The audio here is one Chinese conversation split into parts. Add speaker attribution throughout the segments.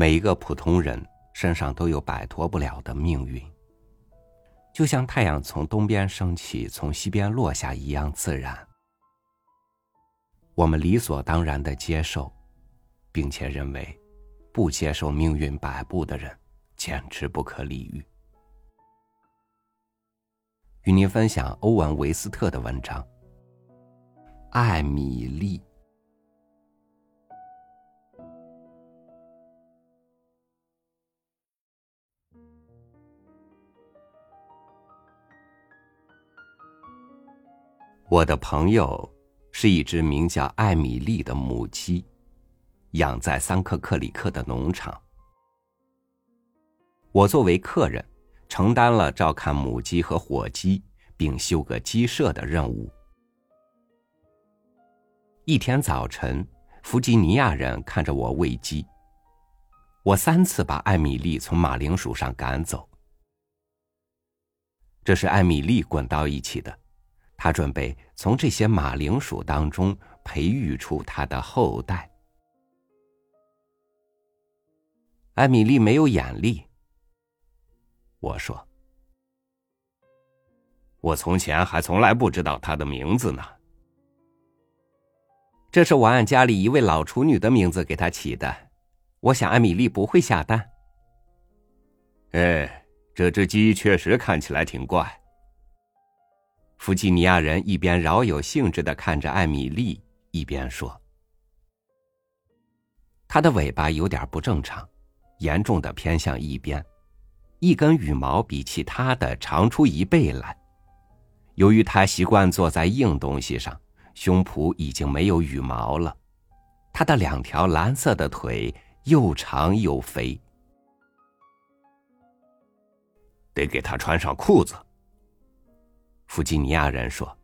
Speaker 1: 每一个普通人身上都有摆脱不了的命运，就像太阳从东边升起，从西边落下一样自然。我们理所当然的接受，并且认为，不接受命运摆布的人，简直不可理喻。与您分享欧文·维斯特的文章《艾米丽》。我的朋友是一只名叫艾米丽的母鸡，养在桑克克里克的农场。我作为客人，承担了照看母鸡和火鸡，并修个鸡舍的任务。一天早晨，弗吉尼亚人看着我喂鸡，我三次把艾米丽从马铃薯上赶走。这是艾米丽滚到一起的。他准备从这些马铃薯当中培育出他的后代。艾米丽没有眼力，我说。我从前还从来不知道他的名字呢。这是我按家里一位老处女的名字给他起的。我想艾米丽不会下蛋。哎，这只鸡确实看起来挺怪。弗吉尼亚人一边饶有兴致的看着艾米丽，一边说：“它的尾巴有点不正常，严重的偏向一边，一根羽毛比其他的长出一倍来。由于它习惯坐在硬东西上，胸脯已经没有羽毛了。它的两条蓝色的腿又长又肥，得给她穿上裤子。”弗吉尼亚人说：“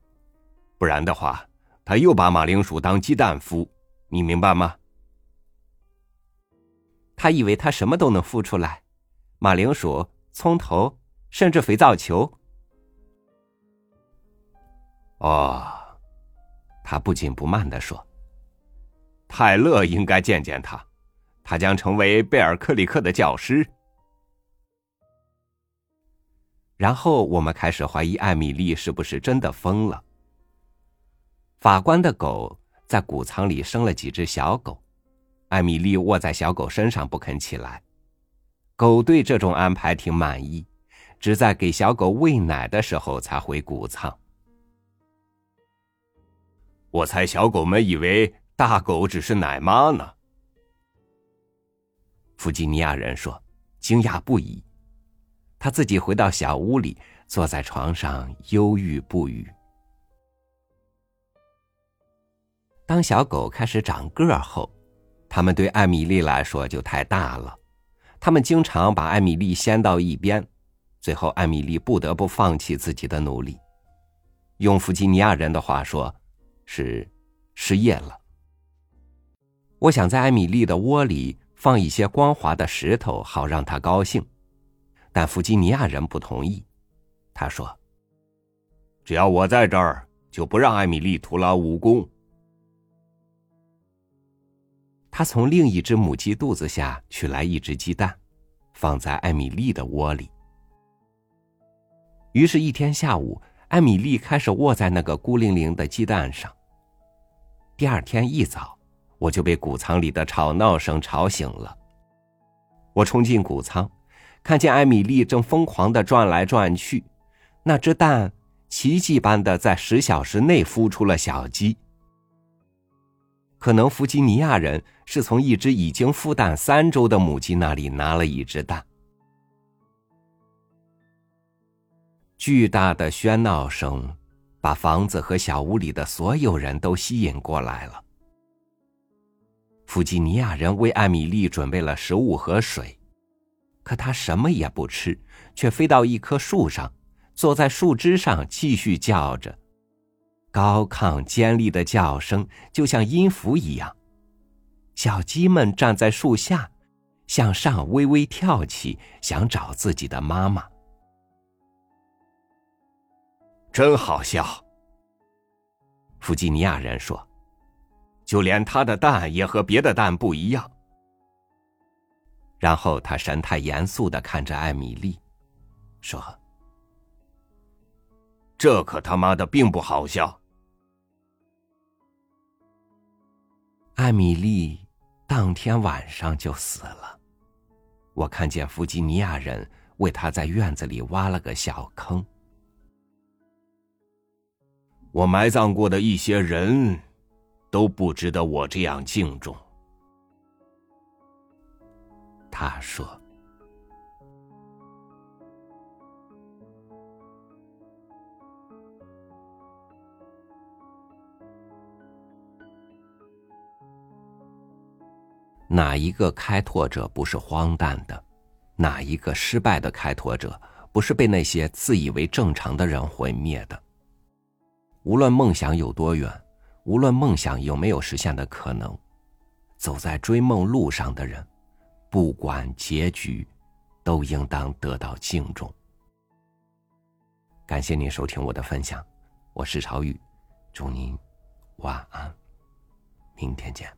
Speaker 1: 不然的话，他又把马铃薯当鸡蛋孵，你明白吗？”他以为他什么都能孵出来，马铃薯、葱头，甚至肥皂球。哦，他不紧不慢的说：“泰勒应该见见他，他将成为贝尔克里克的教师。”然后我们开始怀疑艾米丽是不是真的疯了。法官的狗在谷仓里生了几只小狗，艾米丽卧在小狗身上不肯起来，狗对这种安排挺满意，只在给小狗喂奶的时候才回谷仓。我猜小狗们以为大狗只是奶妈呢。弗吉尼亚人说，惊讶不已。他自己回到小屋里，坐在床上忧郁不语。当小狗开始长个儿后，他们对艾米丽来说就太大了，他们经常把艾米丽掀到一边，最后艾米丽不得不放弃自己的努力。用弗吉尼亚人的话说，是失业了。我想在艾米丽的窝里放一些光滑的石头，好让她高兴。但弗吉尼亚人不同意，他说：“只要我在这儿，就不让艾米丽徒劳无功。”他从另一只母鸡肚子下取来一只鸡蛋，放在艾米丽的窝里。于是，一天下午，艾米丽开始卧在那个孤零零的鸡蛋上。第二天一早，我就被谷仓里的吵闹声吵醒了。我冲进谷仓。看见艾米丽正疯狂的转来转去，那只蛋奇迹般的在十小时内孵出了小鸡。可能弗吉尼亚人是从一只已经孵蛋三周的母鸡那里拿了一只蛋。巨大的喧闹声把房子和小屋里的所有人都吸引过来了。弗吉尼亚人为艾米丽准备了食物和水。可他什么也不吃，却飞到一棵树上，坐在树枝上继续叫着，高亢尖利的叫声就像音符一样。小鸡们站在树下，向上微微跳起，想找自己的妈妈。真好笑，弗吉尼亚人说，就连他的蛋也和别的蛋不一样。然后他神态严肃的看着艾米丽，说：“
Speaker 2: 这可他妈的并不好笑。”
Speaker 1: 艾米丽当天晚上就死了。我看见弗吉尼亚人为他在院子里挖了个小坑。
Speaker 2: 我埋葬过的一些人，都不值得我这样敬重。
Speaker 1: 他说：“哪一个开拓者不是荒诞的？哪一个失败的开拓者不是被那些自以为正常的人毁灭的？无论梦想有多远，无论梦想有没有实现的可能，走在追梦路上的人。”不管结局，都应当得到敬重。感谢您收听我的分享，我是朝雨，祝您晚安，明天见。